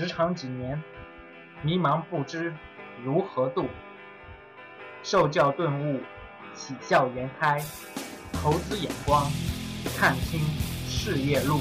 职场几年，迷茫不知如何度，受教顿悟，喜笑颜开，投资眼光，看清事业路，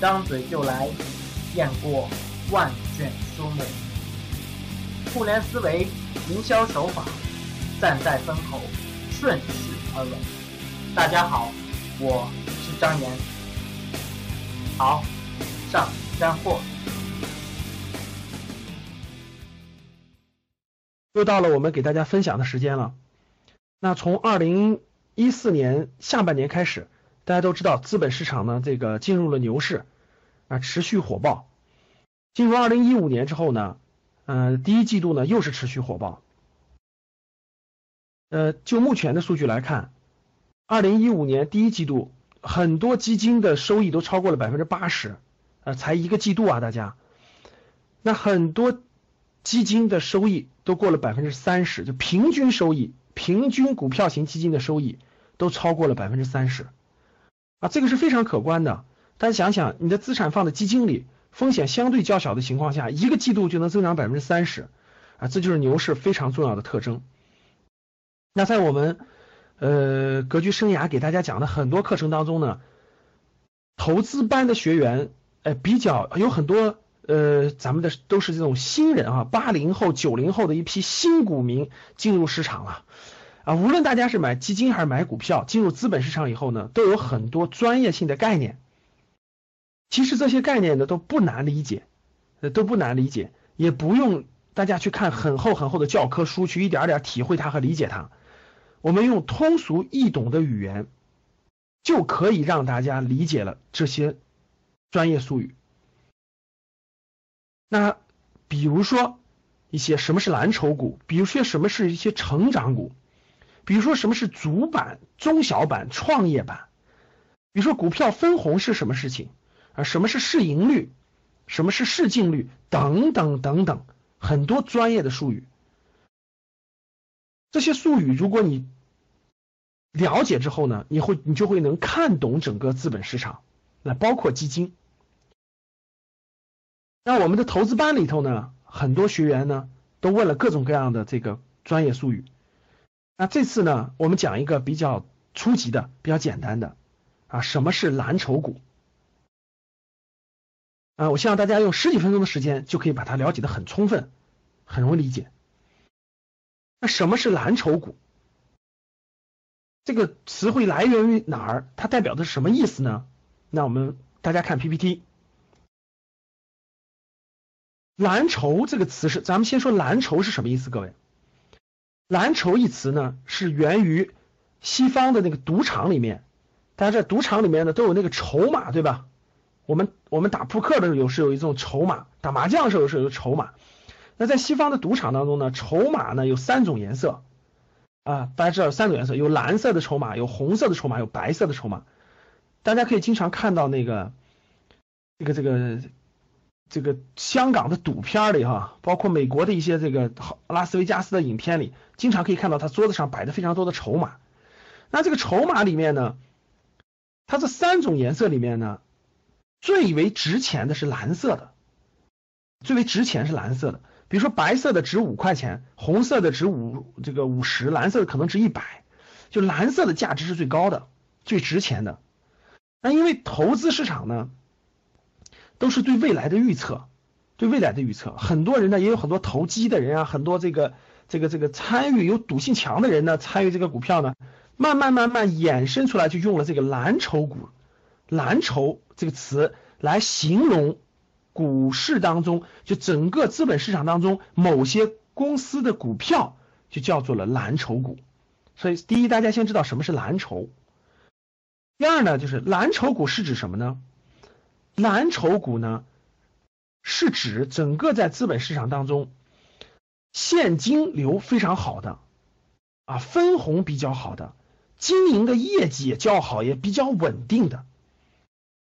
张嘴就来，雁过万卷书目，互联思维，营销手法，站在风口，顺势而为。大家好，我是张岩。好，上干货。又到了我们给大家分享的时间了。那从二零一四年下半年开始，大家都知道资本市场呢这个进入了牛市啊，持续火爆。进入二零一五年之后呢，呃，第一季度呢又是持续火爆。呃，就目前的数据来看。二零一五年第一季度，很多基金的收益都超过了百分之八十，呃，才一个季度啊，大家，那很多基金的收益都过了百分之三十，就平均收益，平均股票型基金的收益都超过了百分之三十，啊，这个是非常可观的。大家想想，你的资产放在基金里，风险相对较小的情况下，一个季度就能增长百分之三十，啊，这就是牛市非常重要的特征。那在我们。呃，格局生涯给大家讲的很多课程当中呢，投资班的学员，呃，比较有很多，呃，咱们的都是这种新人啊，八零后、九零后的一批新股民进入市场了，啊，无论大家是买基金还是买股票，进入资本市场以后呢，都有很多专业性的概念。其实这些概念呢都不难理解，呃，都不难理解，也不用大家去看很厚很厚的教科书去一点点体会它和理解它。我们用通俗易懂的语言，就可以让大家理解了这些专业术语。那比如说一些什么是蓝筹股，比如说什么是一些成长股，比如说什么是主板、中小板、创业板，比如说股票分红是什么事情啊？什么是市盈率？什么是市净率？等等等等，很多专业的术语。这些术语，如果你了解之后呢，你会你就会能看懂整个资本市场，那包括基金。那我们的投资班里头呢，很多学员呢都问了各种各样的这个专业术语。那这次呢，我们讲一个比较初级的、比较简单的啊，什么是蓝筹股？啊，我希望大家用十几分钟的时间就可以把它了解的很充分，很容易理解。那什么是蓝筹股？这个词汇来源于哪儿？它代表的是什么意思呢？那我们大家看 PPT，蓝筹这个词是，咱们先说蓝筹是什么意思？各位，蓝筹一词呢是源于西方的那个赌场里面，大家在赌场里面呢都有那个筹码，对吧？我们我们打扑克的时候有是有一种筹码，打麻将的时候是有筹码。那在西方的赌场当中呢，筹码呢有三种颜色啊，大家知道有三种颜色，有蓝色的筹码，有红色的筹码，有白色的筹码。大家可以经常看到那个这个这个这个香港的赌片里哈，包括美国的一些这个拉斯维加斯的影片里，经常可以看到他桌子上摆的非常多的筹码。那这个筹码里面呢，它这三种颜色里面呢，最为值钱的是蓝色的，最为值钱是蓝色的。比如说白色的值五块钱，红色的值五这个五十，蓝色的可能值一百，就蓝色的价值是最高的、最值钱的。那因为投资市场呢，都是对未来的预测，对未来的预测，很多人呢也有很多投机的人啊，很多这个这个这个参与有赌性强的人呢，参与这个股票呢，慢慢慢慢衍生出来，就用了这个蓝筹股，蓝筹这个词来形容。股市当中，就整个资本市场当中，某些公司的股票就叫做了蓝筹股。所以，第一，大家先知道什么是蓝筹。第二呢，就是蓝筹股是指什么呢？蓝筹股呢，是指整个在资本市场当中现金流非常好的，啊，分红比较好的，经营的业绩也较好，也比较稳定的。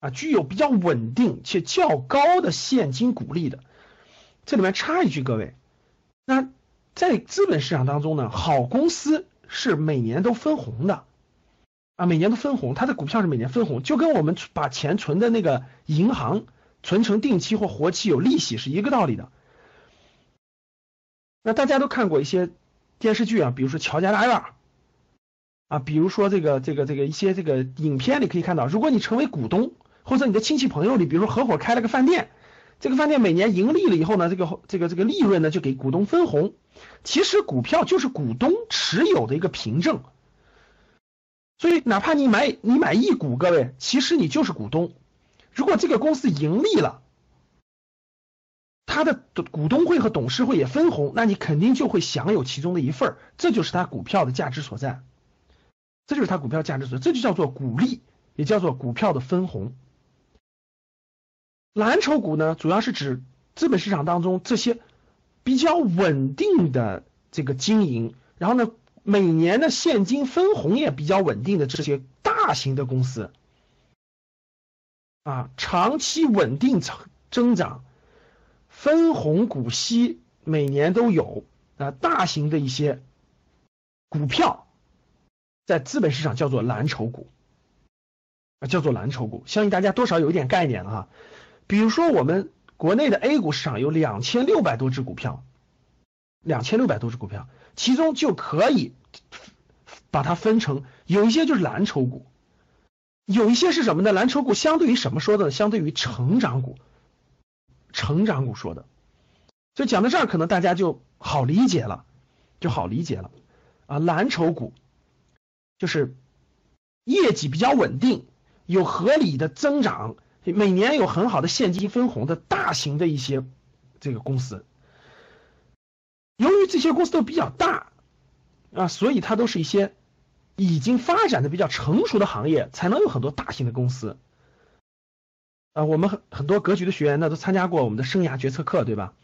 啊，具有比较稳定且较高的现金股利的，这里面插一句，各位，那在资本市场当中呢，好公司是每年都分红的，啊，每年都分红，它的股票是每年分红，就跟我们把钱存的那个银行存成定期或活期有利息是一个道理的。那大家都看过一些电视剧啊，比如说《乔家大院》啊，比如说这个这个这个一些这个影片里可以看到，如果你成为股东，或者你的亲戚朋友里，比如说合伙开了个饭店，这个饭店每年盈利了以后呢，这个这个这个利润呢就给股东分红。其实股票就是股东持有的一个凭证，所以哪怕你买你买一股，各位，其实你就是股东。如果这个公司盈利了，他的股东会和董事会也分红，那你肯定就会享有其中的一份儿，这就是他股票的价值所在，这就是他股票价值所在，这就叫做股利，也叫做股票的分红。蓝筹股呢，主要是指资本市场当中这些比较稳定的这个经营，然后呢，每年的现金分红也比较稳定的这些大型的公司。啊，长期稳定增增长，分红股息每年都有啊，大型的一些股票，在资本市场叫做蓝筹股啊，叫做蓝筹股，相信大家多少有一点概念了哈。比如说我们国内的 A 股市场有两千六百多只股票，两千六百多只股票，其中就可以把它分成，有一些就是蓝筹股。有一些是什么呢？蓝筹股相对于什么说的？相对于成长股，成长股说的。所以讲到这儿，可能大家就好理解了，就好理解了啊。蓝筹股就是业绩比较稳定，有合理的增长，每年有很好的现金分红的大型的一些这个公司。由于这些公司都比较大啊，所以它都是一些。已经发展的比较成熟的行业，才能有很多大型的公司。啊，我们很很多格局的学员呢，都参加过我们的生涯决策课，对吧？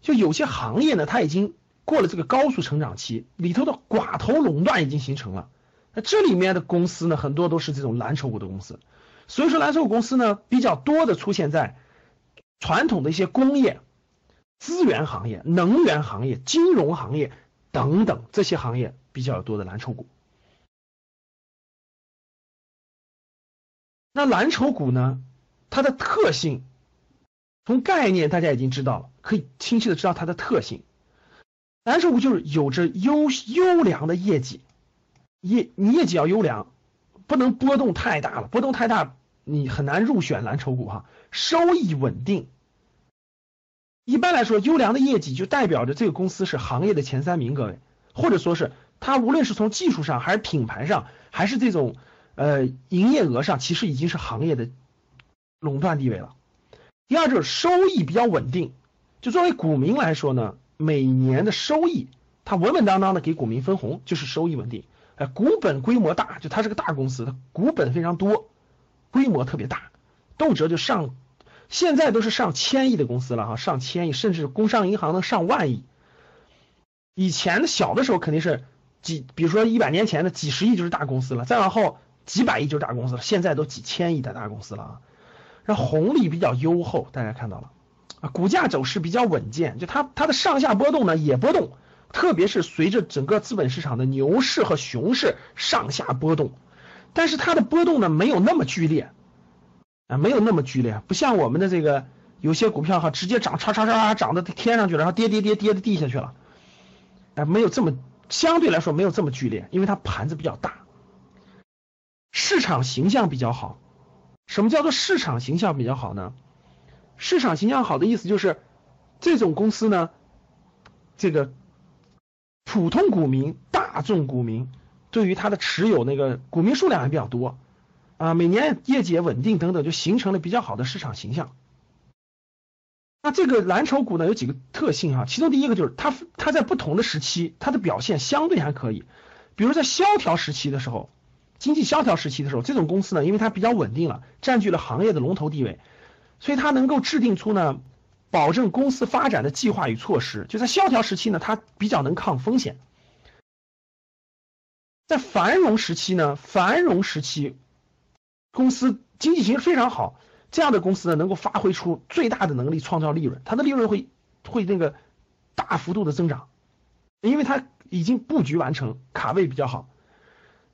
就有些行业呢，它已经过了这个高速成长期，里头的寡头垄断已经形成了。那这里面的公司呢，很多都是这种蓝筹股的公司。所以说，蓝筹股公司呢，比较多的出现在传统的一些工业、资源行业、能源行业、金融行业等等这些行业比较多的蓝筹股。那蓝筹股呢？它的特性，从概念大家已经知道了，可以清晰的知道它的特性。蓝筹股就是有着优优良的业绩，业你业绩要优良，不能波动太大了，波动太大你很难入选蓝筹股哈。收益稳定，一般来说，优良的业绩就代表着这个公司是行业的前三名，各位，或者说是它无论是从技术上，还是品牌上，还是这种。呃，营业额上其实已经是行业的垄断地位了。第二就是收益比较稳定，就作为股民来说呢，每年的收益它稳稳当当的给股民分红，就是收益稳定。哎，股本规模大，就它是个大公司，它股本非常多，规模特别大，动辄就上，现在都是上千亿的公司了哈，上千亿，甚至工商银行能上万亿。以前的小的时候肯定是几，比如说一百年前的几十亿就是大公司了，再往后。几百亿就是大公司了，现在都几千亿的大公司了啊，然后红利比较优厚，大家看到了啊，股价走势比较稳健，就它它的上下波动呢也波动，特别是随着整个资本市场的牛市和熊市上下波动，但是它的波动呢没有那么剧烈啊，没有那么剧烈，不像我们的这个有些股票哈，直接涨叉叉叉涨到天上去了，然后跌跌跌跌到地下去了，哎，没有这么相对来说没有这么剧烈，因为它盘子比较大。市场形象比较好，什么叫做市场形象比较好呢？市场形象好的意思就是，这种公司呢，这个普通股民、大众股民对于它的持有那个股民数量也比较多啊，每年业绩也稳定等等，就形成了比较好的市场形象。那这个蓝筹股呢有几个特性哈，其中第一个就是它它在不同的时期它的表现相对还可以，比如在萧条时期的时候。经济萧条时期的时候，这种公司呢，因为它比较稳定了，占据了行业的龙头地位，所以它能够制定出呢，保证公司发展的计划与措施。就在萧条时期呢，它比较能抗风险；在繁荣时期呢，繁荣时期公司经济形势非常好，这样的公司呢，能够发挥出最大的能力，创造利润，它的利润会会那个大幅度的增长，因为它已经布局完成，卡位比较好。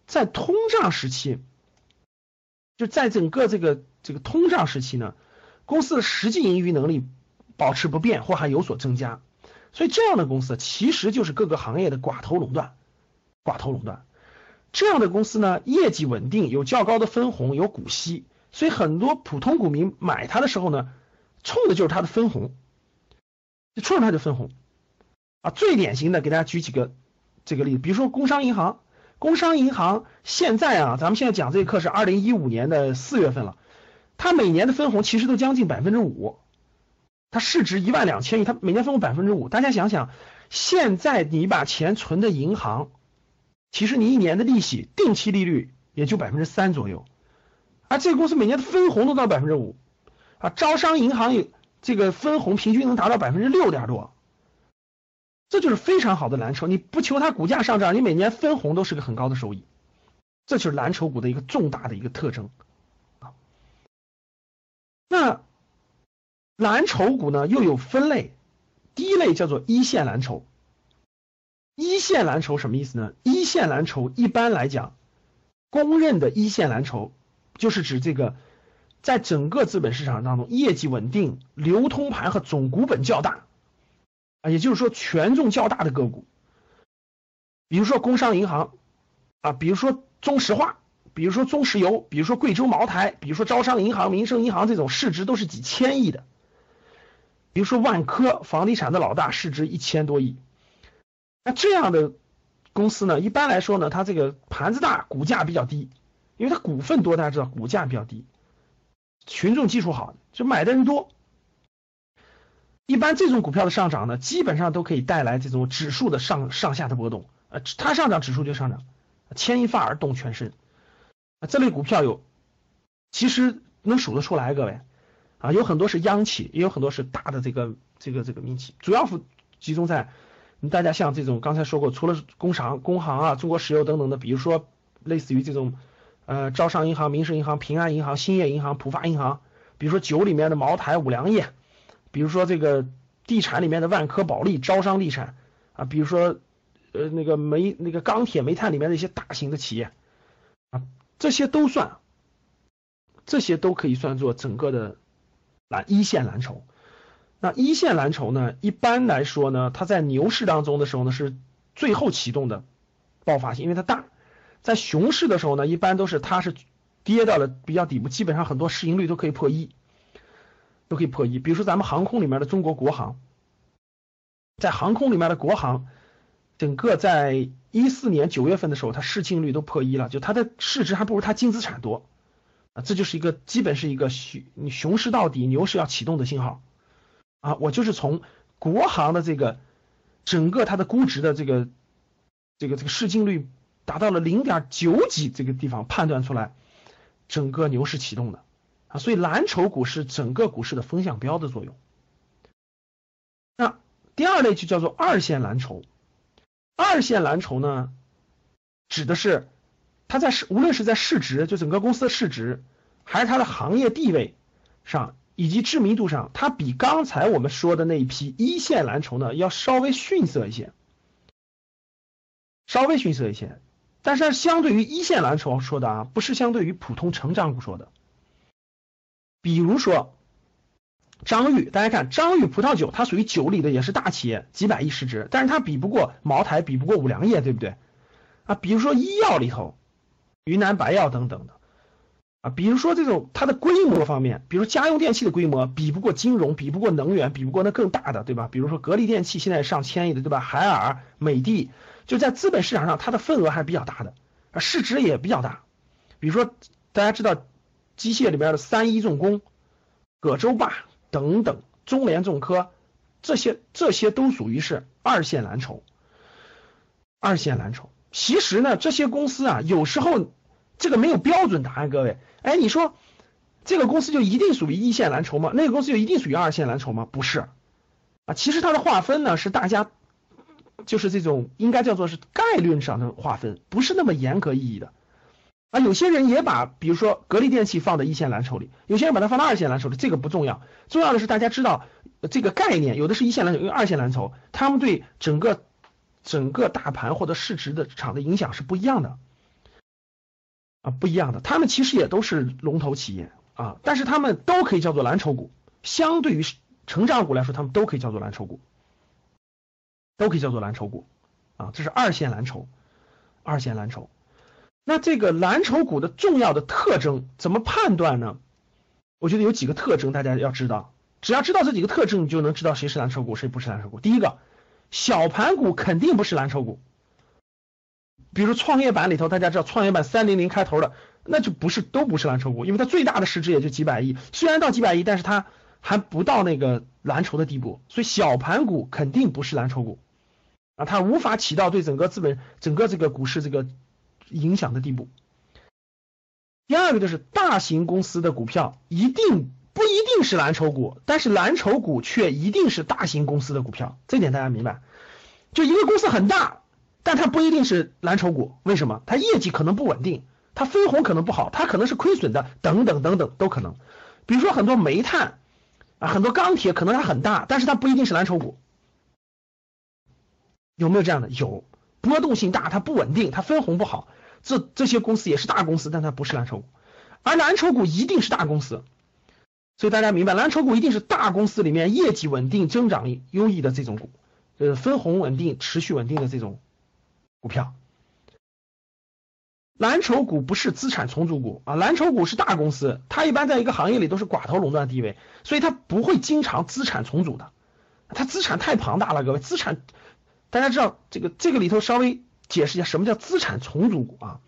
在通胀时期，就在整个这个这个通胀时期呢，公司的实际盈余能力保持不变或还有所增加，所以这样的公司其实就是各个行业的寡头垄断，寡头垄断。这样的公司呢，业绩稳定，有较高的分红，有股息，所以很多普通股民买它的时候呢，冲的就是它的分红，就冲着它的分红啊。最典型的，给大家举几个这个例子，比如说工商银行，工商银行现在啊，咱们现在讲这个课是二零一五年的四月份了，它每年的分红其实都将近百分之五，它市值一万两千亿，它每年分红百分之五，大家想想，现在你把钱存的银行。其实你一年的利息定期利率也就百分之三左右，而这个公司每年的分红都到百分之五，啊，招商银行有这个分红平均能达到百分之六点多，这就是非常好的蓝筹。你不求它股价上涨，你每年分红都是个很高的收益，这就是蓝筹股的一个重大的一个特征啊。那蓝筹股呢又有分类，第一类叫做一线蓝筹。一线蓝筹什么意思呢？一线蓝筹一般来讲，公认的一线蓝筹就是指这个在整个资本市场当中业绩稳定、流通盘和总股本较大啊，也就是说权重较大的个股，比如说工商银行啊，比如说中石化，比如说中石油，比如说贵州茅台，比如说招商银行、民生银行这种市值都是几千亿的，比如说万科，房地产的老大，市值一千多亿。那这样的公司呢，一般来说呢，它这个盘子大，股价比较低，因为它股份多，大家知道股价比较低，群众基础好，就买的人多。一般这种股票的上涨呢，基本上都可以带来这种指数的上上下的波动，呃，它上涨指数就上涨，牵一发而动全身。啊，这类股票有，其实能数得出来，各位啊，有很多是央企，也有很多是大的这个这个这个民企，主要集中在。你大家像这种刚才说过，除了工商、工行啊、中国石油等等的，比如说类似于这种呃招商银行、民生银行、平安银行、兴业银行、浦发银行，比如说酒里面的茅台、五粮液，比如说这个地产里面的万科、保利、招商地产啊，比如说呃那个煤、那个钢铁、煤炭里面的一些大型的企业啊，这些都算，这些都可以算作整个的蓝一线蓝筹。那一线蓝筹呢？一般来说呢，它在牛市当中的时候呢，是最后启动的爆发性，因为它大；在熊市的时候呢，一般都是它是跌到了比较底部，基本上很多市盈率都可以破一，都可以破一。比如说咱们航空里面的中国国航，在航空里面的国航，整个在一四年九月份的时候，它市净率都破一了，就它的市值还不如它净资产多啊，这就是一个基本是一个熊熊市到底，牛市要启动的信号。啊，我就是从国航的这个整个它的估值的这个这个这个市净率达到了零点九几这个地方判断出来，整个牛市启动的啊，所以蓝筹股是整个股市的风向标的作用。那第二类就叫做二线蓝筹，二线蓝筹呢，指的是它在市无论是在市值，就整个公司的市值，还是它的行业地位上。以及知名度上，它比刚才我们说的那一批一线蓝筹呢，要稍微逊色一些，稍微逊色一些。但是相对于一线蓝筹说的啊，不是相对于普通成长股说的。比如说张裕，大家看张裕葡萄酒，它属于酒里的，也是大企业，几百亿市值，但是它比不过茅台，比不过五粮液，对不对？啊，比如说医药里头，云南白药等等的。啊，比如说这种它的规模方面，比如家用电器的规模比不过金融，比不过能源，比不过那更大的，对吧？比如说格力电器现在上千亿的，对吧？海尔、美的，就在资本市场上它的份额还是比较大的，啊，市值也比较大。比如说大家知道机械里边的三一重工、葛洲坝等等，中联重科这些这些都属于是二线蓝筹。二线蓝筹，其实呢，这些公司啊，有时候。这个没有标准答案，各位，哎，你说这个公司就一定属于一线蓝筹吗？那个公司就一定属于二线蓝筹吗？不是，啊，其实它的划分呢是大家就是这种应该叫做是概率上的划分，不是那么严格意义的。啊，有些人也把比如说格力电器放在一线蓝筹里，有些人把它放到二线蓝筹里，这个不重要，重要的是大家知道这个概念，有的是一线蓝筹，有的二线蓝筹，他们对整个整个大盘或者市值的场的影响是不一样的。啊，不一样的，他们其实也都是龙头企业啊，但是他们都可以叫做蓝筹股相对于成长股来说，他们都可以叫做蓝筹股，都可以叫做蓝筹股啊，这是二线蓝筹，二线蓝筹。那这个蓝筹股的重要的特征怎么判断呢？我觉得有几个特征大家要知道，只要知道这几个特征，你就能知道谁是蓝筹股，谁不是蓝筹股。第一个，小盘股肯定不是蓝筹股，比如创业板里头，大家知道创业板三零零开头的，那就不是都不是蓝筹股，因为它最大的市值也就几百亿，虽然到几百亿，但是它。还不到那个蓝筹的地步，所以小盘股肯定不是蓝筹股啊，它无法起到对整个资本、整个这个股市这个影响的地步。第二个就是大型公司的股票一定不一定是蓝筹股，但是蓝筹股却一定是大型公司的股票，这点大家明白？就一个公司很大，但它不一定是蓝筹股，为什么？它业绩可能不稳定，它分红可能不好，它可能是亏损的，等等等等都可能。比如说很多煤炭。啊，很多钢铁可能它很大，但是它不一定是蓝筹股，有没有这样的？有，波动性大，它不稳定，它分红不好，这这些公司也是大公司，但它不是蓝筹股，而蓝筹股一定是大公司，所以大家明白，蓝筹股一定是大公司里面业绩稳定、增长优异的这种股，呃，分红稳定、持续稳定的这种股票。蓝筹股不是资产重组股啊，蓝筹股是大公司，它一般在一个行业里都是寡头垄断地位，所以它不会经常资产重组的，它资产太庞大了，各位资产，大家知道这个这个里头稍微解释一下什么叫资产重组股啊？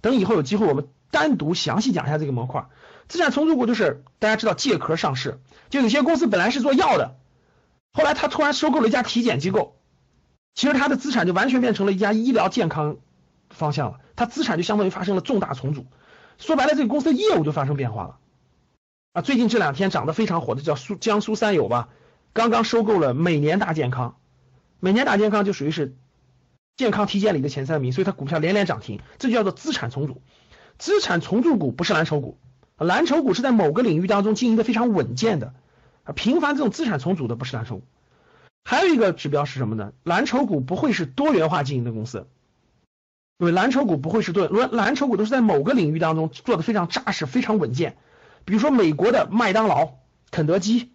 等以后有机会我们单独详细讲一下这个模块。资产重组股就是大家知道借壳上市，就有些公司本来是做药的，后来他突然收购了一家体检机构，其实他的资产就完全变成了一家医疗健康。方向了，它资产就相当于发生了重大重组，说白了，这个公司的业务就发生变化了啊。最近这两天涨得非常火的叫苏江苏三友吧，刚刚收购了每年大健康，每年大健康就属于是健康体检里的前三名，所以它股票连连涨停，这就叫做资产重组。资产重组股不是蓝筹股，蓝筹股是在某个领域当中经营的非常稳健的啊，频繁这种资产重组的不是蓝筹股。还有一个指标是什么呢？蓝筹股不会是多元化经营的公司。因为蓝筹股不会是对，蓝蓝筹股都是在某个领域当中做的非常扎实、非常稳健。比如说美国的麦当劳、肯德基，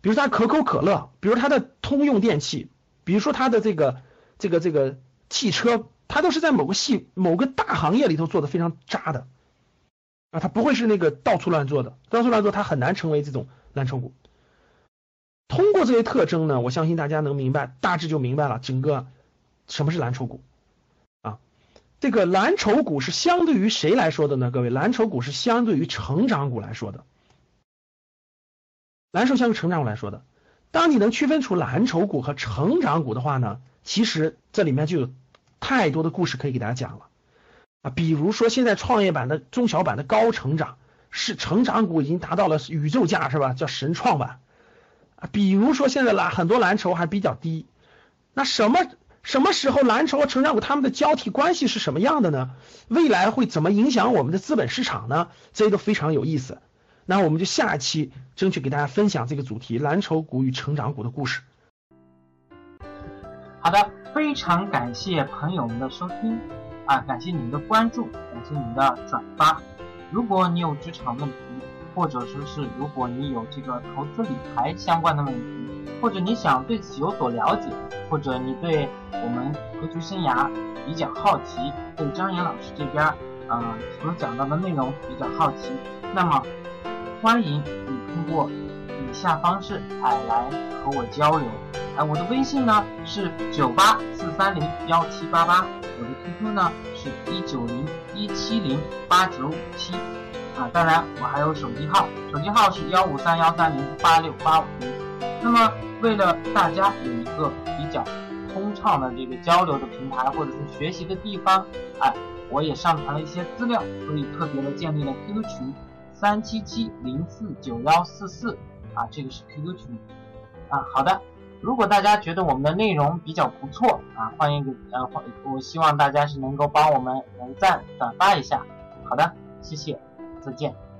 比如它可口可乐，比如它的通用电器，比如说它的这个这个这个汽车，它都是在某个系某个大行业里头做的非常扎的啊，它不会是那个到处乱做的，到处乱做它很难成为这种蓝筹股。通过这些特征呢，我相信大家能明白，大致就明白了整个什么是蓝筹股啊。这个蓝筹股是相对于谁来说的呢？各位，蓝筹股是相对于成长股来说的。蓝筹相对成长股来说的，当你能区分出蓝筹股和成长股的话呢，其实这里面就有太多的故事可以给大家讲了啊。比如说现在创业板的中小板的高成长是成长股已经达到了宇宙价是吧？叫神创板。比如说现在蓝很多蓝筹还比较低，那什么？什么时候蓝筹和成长股它们的交替关系是什么样的呢？未来会怎么影响我们的资本市场呢？这些都非常有意思。那我们就下一期争取给大家分享这个主题：蓝筹股与成长股的故事。好的，非常感谢朋友们的收听啊，感谢你们的关注，感谢你们的转发。如果你有职场问题，或者说是如果你有这个投资理财相关的问题，或者你想对此有所了解。或者你对我们格局生涯比较好奇，对张岩老师这边呃所讲到的内容比较好奇，那么欢迎你通过以下方式哎来和我交流。哎，我的微信呢是九八四三零幺七八八，我的 QQ 呢是一九零一七零八九五七啊，当然我还有手机号，手机号是幺五三幺三零八六八五零。那么为了大家有一个。比较通畅的这个交流的平台，或者是学习的地方，哎，我也上传了一些资料，所以特别的建立了 QQ 群三七七零四九幺四四啊，这个是 QQ 群啊。好的，如果大家觉得我们的内容比较不错啊，欢迎给呃，我希望大家是能够帮我们点赞转发一下。好的，谢谢，再见。